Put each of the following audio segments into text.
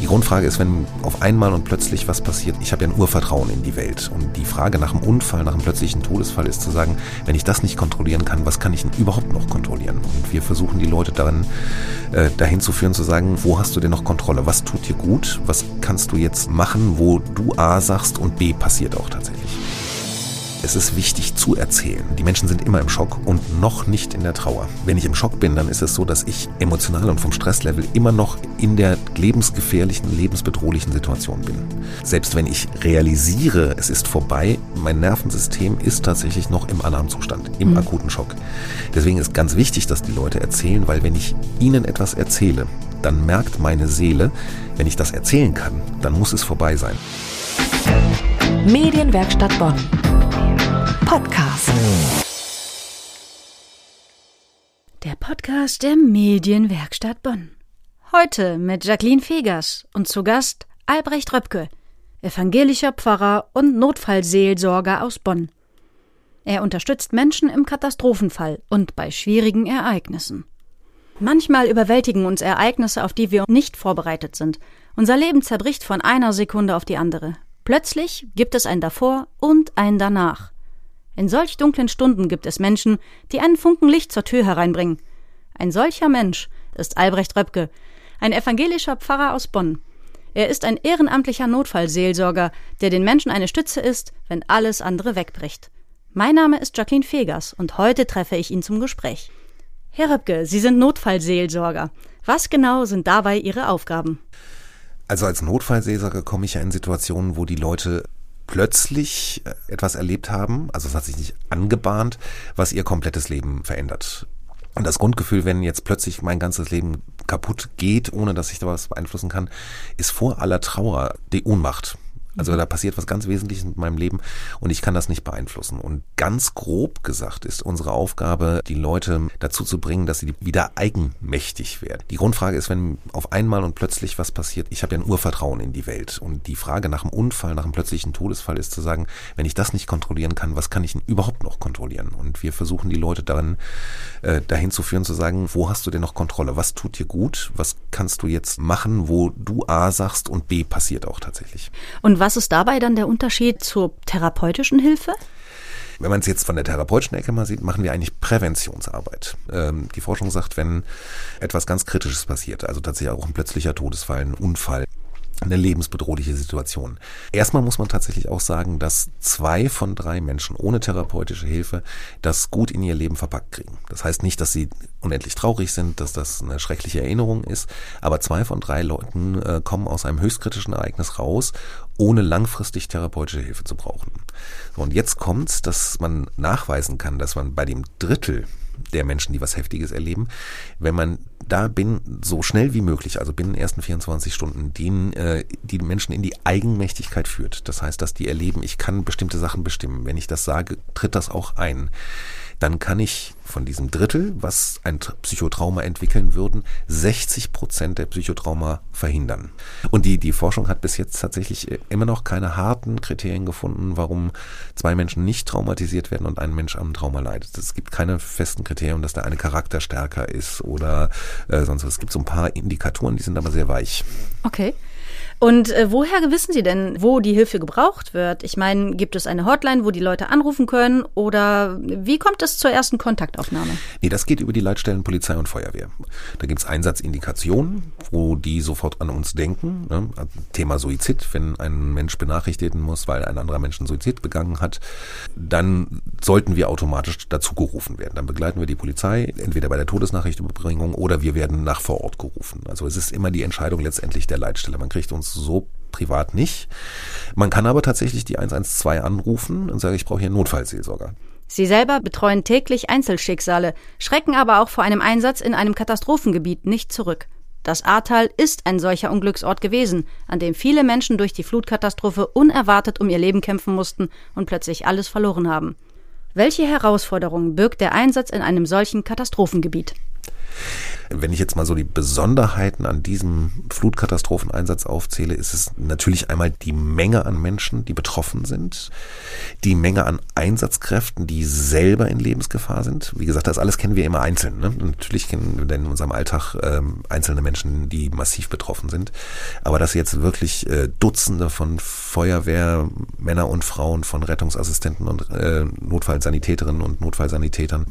Die Grundfrage ist, wenn auf einmal und plötzlich was passiert, ich habe ja ein Urvertrauen in die Welt. Und die Frage nach einem Unfall, nach einem plötzlichen Todesfall ist zu sagen, wenn ich das nicht kontrollieren kann, was kann ich denn überhaupt noch kontrollieren? Und wir versuchen die Leute daran, äh, dahin zu führen, zu sagen, wo hast du denn noch Kontrolle? Was tut dir gut? Was kannst du jetzt machen, wo du A sagst und B passiert auch tatsächlich? Es ist wichtig zu erzählen. Die Menschen sind immer im Schock und noch nicht in der Trauer. Wenn ich im Schock bin, dann ist es so, dass ich emotional und vom Stresslevel immer noch in der lebensgefährlichen, lebensbedrohlichen Situation bin. Selbst wenn ich realisiere, es ist vorbei, mein Nervensystem ist tatsächlich noch im Alarmzustand, im mhm. akuten Schock. Deswegen ist ganz wichtig, dass die Leute erzählen, weil wenn ich ihnen etwas erzähle, dann merkt meine Seele, wenn ich das erzählen kann, dann muss es vorbei sein. Medienwerkstatt Bonn. Podcast. Der Podcast der Medienwerkstatt Bonn. Heute mit Jacqueline Fegers und zu Gast Albrecht Röpke, evangelischer Pfarrer und Notfallseelsorger aus Bonn. Er unterstützt Menschen im Katastrophenfall und bei schwierigen Ereignissen. Manchmal überwältigen uns Ereignisse, auf die wir nicht vorbereitet sind. Unser Leben zerbricht von einer Sekunde auf die andere. Plötzlich gibt es ein davor und ein danach. In solch dunklen Stunden gibt es Menschen, die einen Funken Licht zur Tür hereinbringen. Ein solcher Mensch ist Albrecht Röpke, ein evangelischer Pfarrer aus Bonn. Er ist ein ehrenamtlicher Notfallseelsorger, der den Menschen eine Stütze ist, wenn alles andere wegbricht. Mein Name ist Jacqueline Fegers und heute treffe ich ihn zum Gespräch. Herr Röpke, Sie sind Notfallseelsorger. Was genau sind dabei Ihre Aufgaben? Also als Notfallseelsorger komme ich ja in Situationen, wo die Leute plötzlich äh, etwas erlebt haben, also es hat sich nicht angebahnt, was ihr komplettes Leben verändert. Und das Grundgefühl, wenn jetzt plötzlich mein ganzes Leben kaputt geht, ohne dass ich da was beeinflussen kann, ist vor aller Trauer die Ohnmacht. Also da passiert was ganz Wesentliches mit meinem Leben und ich kann das nicht beeinflussen. Und ganz grob gesagt ist unsere Aufgabe, die Leute dazu zu bringen, dass sie wieder eigenmächtig werden. Die Grundfrage ist, wenn auf einmal und plötzlich was passiert, ich habe ja ein Urvertrauen in die Welt. Und die Frage nach einem Unfall, nach einem plötzlichen Todesfall ist zu sagen, wenn ich das nicht kontrollieren kann, was kann ich denn überhaupt noch kontrollieren? Und wir versuchen die Leute daran, äh, dahin zu führen, zu sagen, wo hast du denn noch Kontrolle? Was tut dir gut? Was kannst du jetzt machen, wo du A sagst und B passiert auch tatsächlich? Und was ist dabei dann der Unterschied zur therapeutischen Hilfe? Wenn man es jetzt von der therapeutischen Ecke mal sieht, machen wir eigentlich Präventionsarbeit. Ähm, die Forschung sagt, wenn etwas ganz Kritisches passiert, also tatsächlich auch ein plötzlicher Todesfall, ein Unfall, eine lebensbedrohliche Situation. Erstmal muss man tatsächlich auch sagen, dass zwei von drei Menschen ohne therapeutische Hilfe das gut in ihr Leben verpackt kriegen. Das heißt nicht, dass sie unendlich traurig sind, dass das eine schreckliche Erinnerung ist, aber zwei von drei Leuten äh, kommen aus einem höchstkritischen Ereignis raus, ohne langfristig therapeutische Hilfe zu brauchen. Und jetzt kommt's, dass man nachweisen kann, dass man bei dem Drittel der Menschen, die was Heftiges erleben, wenn man da bin, so schnell wie möglich, also binnen den ersten 24 Stunden, den, äh, die Menschen in die Eigenmächtigkeit führt. Das heißt, dass die erleben, ich kann bestimmte Sachen bestimmen. Wenn ich das sage, tritt das auch ein dann kann ich von diesem Drittel, was ein Psychotrauma entwickeln würden, 60 Prozent der Psychotrauma verhindern. Und die, die Forschung hat bis jetzt tatsächlich äh, immer noch keine harten Kriterien gefunden, warum zwei Menschen nicht traumatisiert werden und ein Mensch am Trauma leidet. Es gibt keine festen Kriterien, dass der eine Charakter stärker ist oder äh, sonst was. Es gibt so ein paar Indikatoren, die sind aber sehr weich. Okay. Und äh, woher wissen Sie denn, wo die Hilfe gebraucht wird? Ich meine, gibt es eine Hotline, wo die Leute anrufen können oder wie kommt es zur ersten Kontaktaufnahme? Nee, das geht über die Leitstellen Polizei und Feuerwehr. Da gibt's Einsatzindikationen, wo die sofort an uns denken. Ne? Thema Suizid, wenn ein Mensch benachrichtigen muss, weil ein anderer Mensch einen Suizid begangen hat, dann sollten wir automatisch dazu gerufen werden. Dann begleiten wir die Polizei, entweder bei der Todesnachrichtüberbringung oder wir werden nach vor Ort gerufen. Also es ist immer die Entscheidung letztendlich der Leitstelle. Man kriegt uns so privat nicht. Man kann aber tatsächlich die 112 anrufen und sagen, ich brauche hier einen Notfallseelsorger. Sie selber betreuen täglich Einzelschicksale, schrecken aber auch vor einem Einsatz in einem Katastrophengebiet nicht zurück. Das Ahrtal ist ein solcher Unglücksort gewesen, an dem viele Menschen durch die Flutkatastrophe unerwartet um ihr Leben kämpfen mussten und plötzlich alles verloren haben. Welche Herausforderungen birgt der Einsatz in einem solchen Katastrophengebiet? Wenn ich jetzt mal so die Besonderheiten an diesem Flutkatastropheneinsatz aufzähle, ist es natürlich einmal die Menge an Menschen, die betroffen sind, die Menge an Einsatzkräften, die selber in Lebensgefahr sind. Wie gesagt, das alles kennen wir immer einzeln. Ne? Natürlich kennen wir in unserem Alltag ähm, einzelne Menschen, die massiv betroffen sind. Aber dass jetzt wirklich äh, Dutzende von Feuerwehr, Männer und Frauen, von Rettungsassistenten und äh, Notfallsanitäterinnen und Notfallsanitätern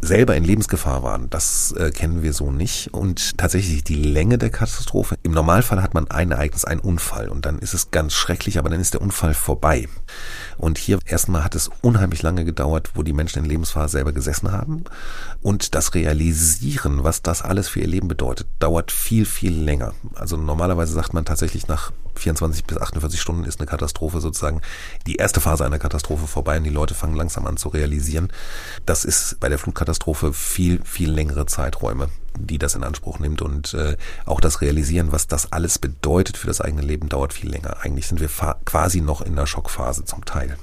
selber in Lebensgefahr waren. Das äh, kennen wir so nicht. Und tatsächlich die Länge der Katastrophe. Im Normalfall hat man ein Ereignis, einen Unfall und dann ist es ganz schrecklich, aber dann ist der Unfall vorbei. Und hier erstmal hat es unheimlich lange gedauert, wo die Menschen in Lebensgefahr selber gesessen haben. Und das Realisieren, was das alles für ihr Leben bedeutet, dauert viel, viel länger. Also normalerweise sagt man tatsächlich nach 24 bis 48 Stunden ist eine Katastrophe sozusagen die erste Phase einer Katastrophe vorbei und die Leute fangen langsam an zu realisieren. Das ist bei der Flutkatastrophe viel, viel längere Zeiträume, die das in Anspruch nimmt und äh, auch das Realisieren, was das alles bedeutet für das eigene Leben, dauert viel länger. Eigentlich sind wir quasi noch in der Schockphase zum Teil.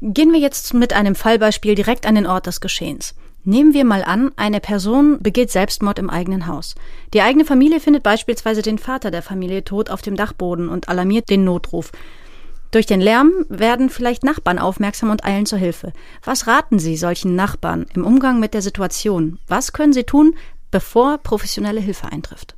Gehen wir jetzt mit einem Fallbeispiel direkt an den Ort des Geschehens. Nehmen wir mal an, eine Person begeht Selbstmord im eigenen Haus. Die eigene Familie findet beispielsweise den Vater der Familie tot auf dem Dachboden und alarmiert den Notruf. Durch den Lärm werden vielleicht Nachbarn aufmerksam und eilen zur Hilfe. Was raten Sie solchen Nachbarn im Umgang mit der Situation? Was können sie tun, bevor professionelle Hilfe eintrifft?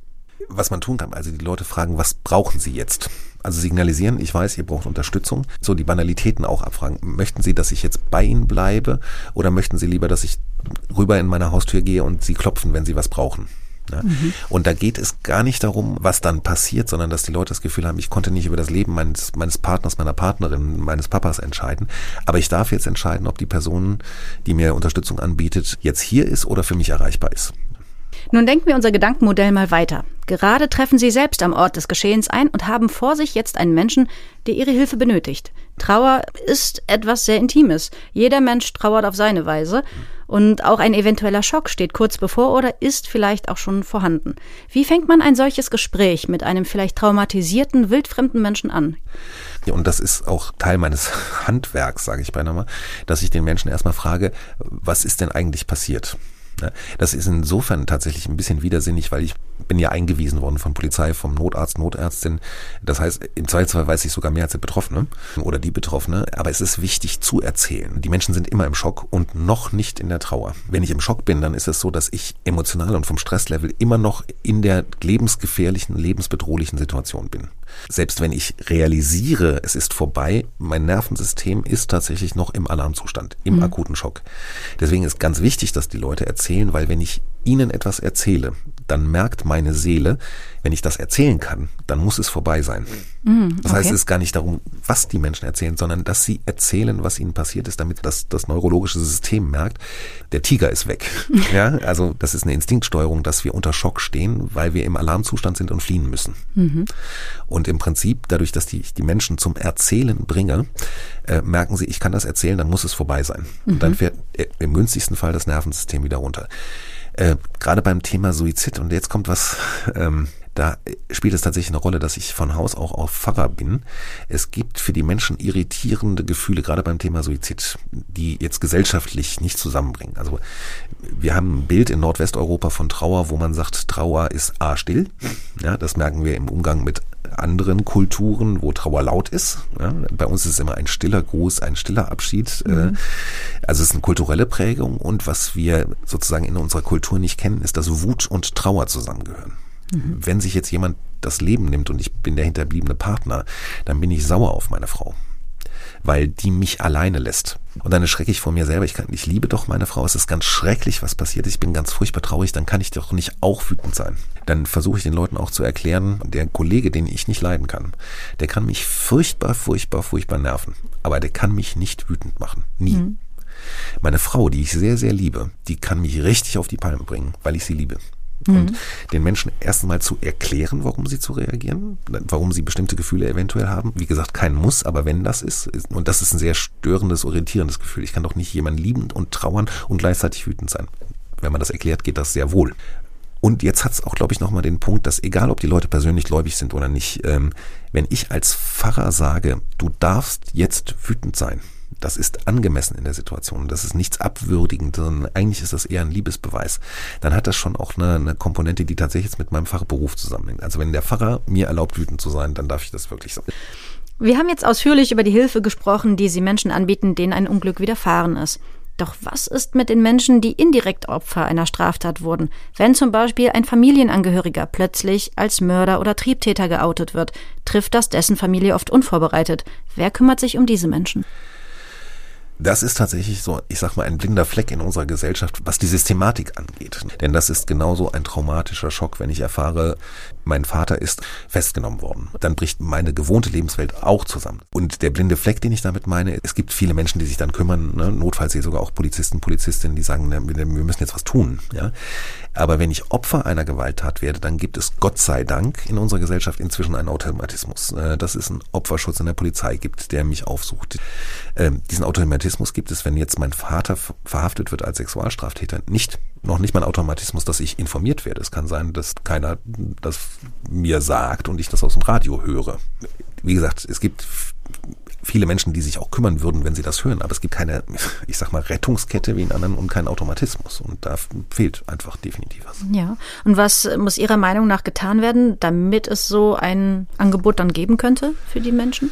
Was man tun kann, also die Leute fragen, was brauchen sie jetzt? Also signalisieren, ich weiß, ihr braucht Unterstützung. So die Banalitäten auch abfragen. Möchten Sie, dass ich jetzt bei Ihnen bleibe oder möchten Sie lieber, dass ich rüber in meine Haustür gehe und Sie klopfen, wenn Sie was brauchen? Ja. Mhm. Und da geht es gar nicht darum, was dann passiert, sondern dass die Leute das Gefühl haben, ich konnte nicht über das Leben meines, meines Partners, meiner Partnerin, meines Papas entscheiden, aber ich darf jetzt entscheiden, ob die Person, die mir Unterstützung anbietet, jetzt hier ist oder für mich erreichbar ist. Nun denken wir unser Gedankenmodell mal weiter. Gerade treffen Sie selbst am Ort des Geschehens ein und haben vor sich jetzt einen Menschen, der Ihre Hilfe benötigt. Trauer ist etwas sehr Intimes. Jeder Mensch trauert auf seine Weise. Und auch ein eventueller Schock steht kurz bevor oder ist vielleicht auch schon vorhanden. Wie fängt man ein solches Gespräch mit einem vielleicht traumatisierten, wildfremden Menschen an? Ja, und das ist auch Teil meines Handwerks, sage ich beinahe mal, dass ich den Menschen erstmal frage, was ist denn eigentlich passiert? Das ist insofern tatsächlich ein bisschen widersinnig, weil ich bin ja eingewiesen worden von Polizei, vom Notarzt, Notärztin. Das heißt, im Zweifelsfall weiß ich sogar mehr als der Betroffene oder die Betroffene. Aber es ist wichtig zu erzählen. Die Menschen sind immer im Schock und noch nicht in der Trauer. Wenn ich im Schock bin, dann ist es so, dass ich emotional und vom Stresslevel immer noch in der lebensgefährlichen, lebensbedrohlichen Situation bin. Selbst wenn ich realisiere, es ist vorbei, mein Nervensystem ist tatsächlich noch im Alarmzustand, im mhm. akuten Schock. Deswegen ist ganz wichtig, dass die Leute erzählen, weil wenn ich ihnen etwas erzähle, dann merkt meine Seele, wenn ich das erzählen kann, dann muss es vorbei sein. Mm, das heißt, es ist gar nicht darum, was die Menschen erzählen, sondern dass sie erzählen, was ihnen passiert ist, damit das, das neurologische System merkt, der Tiger ist weg. ja, also das ist eine Instinktsteuerung, dass wir unter Schock stehen, weil wir im Alarmzustand sind und fliehen müssen. Mhm. Und im Prinzip, dadurch, dass die, die Menschen zum Erzählen bringe, äh, merken sie, ich kann das erzählen, dann muss es vorbei sein. Mhm. Und dann fährt äh, im günstigsten Fall das Nervensystem wieder runter. Äh, Gerade beim Thema Suizid, und jetzt kommt was, ähm, da spielt es tatsächlich eine Rolle, dass ich von Haus auch auf Pfarrer bin. Es gibt für die Menschen irritierende Gefühle, gerade beim Thema Suizid, die jetzt gesellschaftlich nicht zusammenbringen. Also wir haben ein Bild in Nordwesteuropa von Trauer, wo man sagt, Trauer ist A still. Ja, das merken wir im Umgang mit anderen Kulturen, wo Trauer laut ist. Ja, bei uns ist es immer ein stiller Gruß, ein stiller Abschied. Äh, mhm. Also es ist eine kulturelle Prägung und was wir sozusagen in unserer Kultur nicht kennen, ist, dass Wut und Trauer zusammengehören. Mhm. Wenn sich jetzt jemand das Leben nimmt und ich bin der hinterbliebene Partner, dann bin ich sauer auf meine Frau weil die mich alleine lässt. Und dann erschrecke ich vor mir selber. Ich, kann, ich liebe doch meine Frau. Es ist ganz schrecklich, was passiert. Ich bin ganz furchtbar traurig. Dann kann ich doch nicht auch wütend sein. Dann versuche ich den Leuten auch zu erklären, der Kollege, den ich nicht leiden kann, der kann mich furchtbar, furchtbar, furchtbar nerven. Aber der kann mich nicht wütend machen. Nie. Mhm. Meine Frau, die ich sehr, sehr liebe, die kann mich richtig auf die Palme bringen, weil ich sie liebe. Mhm. Und den Menschen erst einmal zu erklären, warum sie zu reagieren, warum sie bestimmte Gefühle eventuell haben. Wie gesagt, kein Muss, aber wenn das ist, ist und das ist ein sehr störendes, orientierendes Gefühl. Ich kann doch nicht jemanden lieben und trauern und gleichzeitig wütend sein. Wenn man das erklärt, geht das sehr wohl. Und jetzt hat es auch, glaube ich, nochmal den Punkt, dass egal, ob die Leute persönlich gläubig sind oder nicht, ähm, wenn ich als Pfarrer sage, du darfst jetzt wütend sein, das ist angemessen in der Situation. Das ist nichts abwürdigend, sondern eigentlich ist das eher ein Liebesbeweis. Dann hat das schon auch eine, eine Komponente, die tatsächlich jetzt mit meinem Pfarrberuf zusammenhängt. Also wenn der Pfarrer mir erlaubt, wütend zu sein, dann darf ich das wirklich so. Wir haben jetzt ausführlich über die Hilfe gesprochen, die Sie Menschen anbieten, denen ein Unglück widerfahren ist. Doch was ist mit den Menschen, die indirekt Opfer einer Straftat wurden? Wenn zum Beispiel ein Familienangehöriger plötzlich als Mörder oder Triebtäter geoutet wird, trifft das dessen Familie oft unvorbereitet. Wer kümmert sich um diese Menschen? Das ist tatsächlich so, ich sag mal, ein blinder Fleck in unserer Gesellschaft, was die Systematik angeht. Denn das ist genauso ein traumatischer Schock, wenn ich erfahre, mein Vater ist festgenommen worden. Dann bricht meine gewohnte Lebenswelt auch zusammen. Und der blinde Fleck, den ich damit meine, es gibt viele Menschen, die sich dann kümmern, ne? notfalls sehe sogar auch Polizisten, Polizistinnen, die sagen, wir müssen jetzt was tun. Ja? Aber wenn ich Opfer einer Gewalttat werde, dann gibt es Gott sei Dank in unserer Gesellschaft inzwischen einen Automatismus. Äh, dass es einen Opferschutz in der Polizei gibt, der mich aufsucht. Ähm, diesen Automatismus gibt es, wenn jetzt mein Vater verhaftet wird als Sexualstraftäter, nicht noch nicht mal ein Automatismus, dass ich informiert werde. Es kann sein, dass keiner das mir sagt und ich das aus dem Radio höre. Wie gesagt, es gibt viele Menschen, die sich auch kümmern würden, wenn sie das hören. Aber es gibt keine, ich sag mal, Rettungskette wie in anderen und keinen Automatismus. Und da fehlt einfach definitiv was. Ja. Und was muss Ihrer Meinung nach getan werden, damit es so ein Angebot dann geben könnte für die Menschen?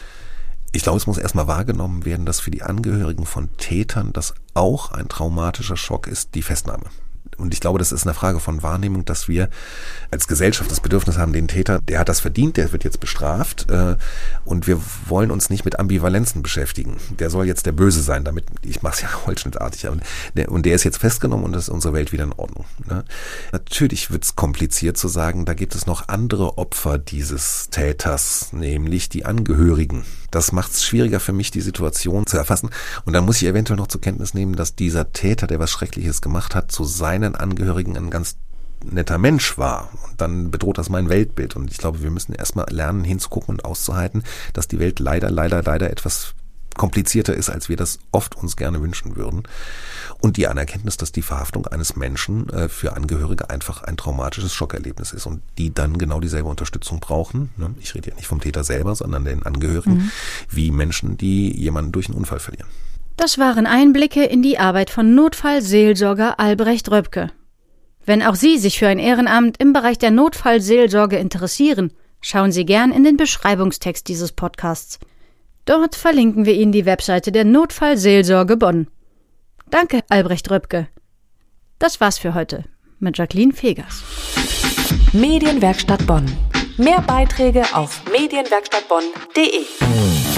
Ich glaube, es muss erstmal wahrgenommen werden, dass für die Angehörigen von Tätern das auch ein traumatischer Schock ist, die Festnahme und ich glaube, das ist eine Frage von Wahrnehmung, dass wir als Gesellschaft das Bedürfnis haben, den Täter, der hat das verdient, der wird jetzt bestraft äh, und wir wollen uns nicht mit Ambivalenzen beschäftigen. Der soll jetzt der Böse sein, damit ich mache es ja holzschnittartig. Und der, und der ist jetzt festgenommen und das ist unsere Welt wieder in Ordnung. Ne? Natürlich wird es kompliziert zu sagen, da gibt es noch andere Opfer dieses Täters, nämlich die Angehörigen. Das macht es schwieriger für mich, die Situation zu erfassen. Und dann muss ich eventuell noch zur Kenntnis nehmen, dass dieser Täter, der was Schreckliches gemacht hat, zu seinen Angehörigen ein ganz netter Mensch war. Und dann bedroht das mein Weltbild. Und ich glaube, wir müssen erstmal lernen, hinzugucken und auszuhalten, dass die Welt leider, leider, leider etwas komplizierter ist, als wir das oft uns gerne wünschen würden. Und die Anerkenntnis, dass die Verhaftung eines Menschen äh, für Angehörige einfach ein traumatisches Schockerlebnis ist und die dann genau dieselbe Unterstützung brauchen. Ne? Ich rede ja nicht vom Täter selber, sondern den Angehörigen, mhm. wie Menschen, die jemanden durch einen Unfall verlieren. Das waren Einblicke in die Arbeit von Notfallseelsorger Albrecht Röpke. Wenn auch Sie sich für ein Ehrenamt im Bereich der Notfallseelsorge interessieren, schauen Sie gern in den Beschreibungstext dieses Podcasts. Dort verlinken wir Ihnen die Webseite der Notfallseelsorge Bonn. Danke, Albrecht Röpke. Das war's für heute mit Jacqueline Fegers. Medienwerkstatt Bonn. Mehr Beiträge auf medienwerkstattbonn.de.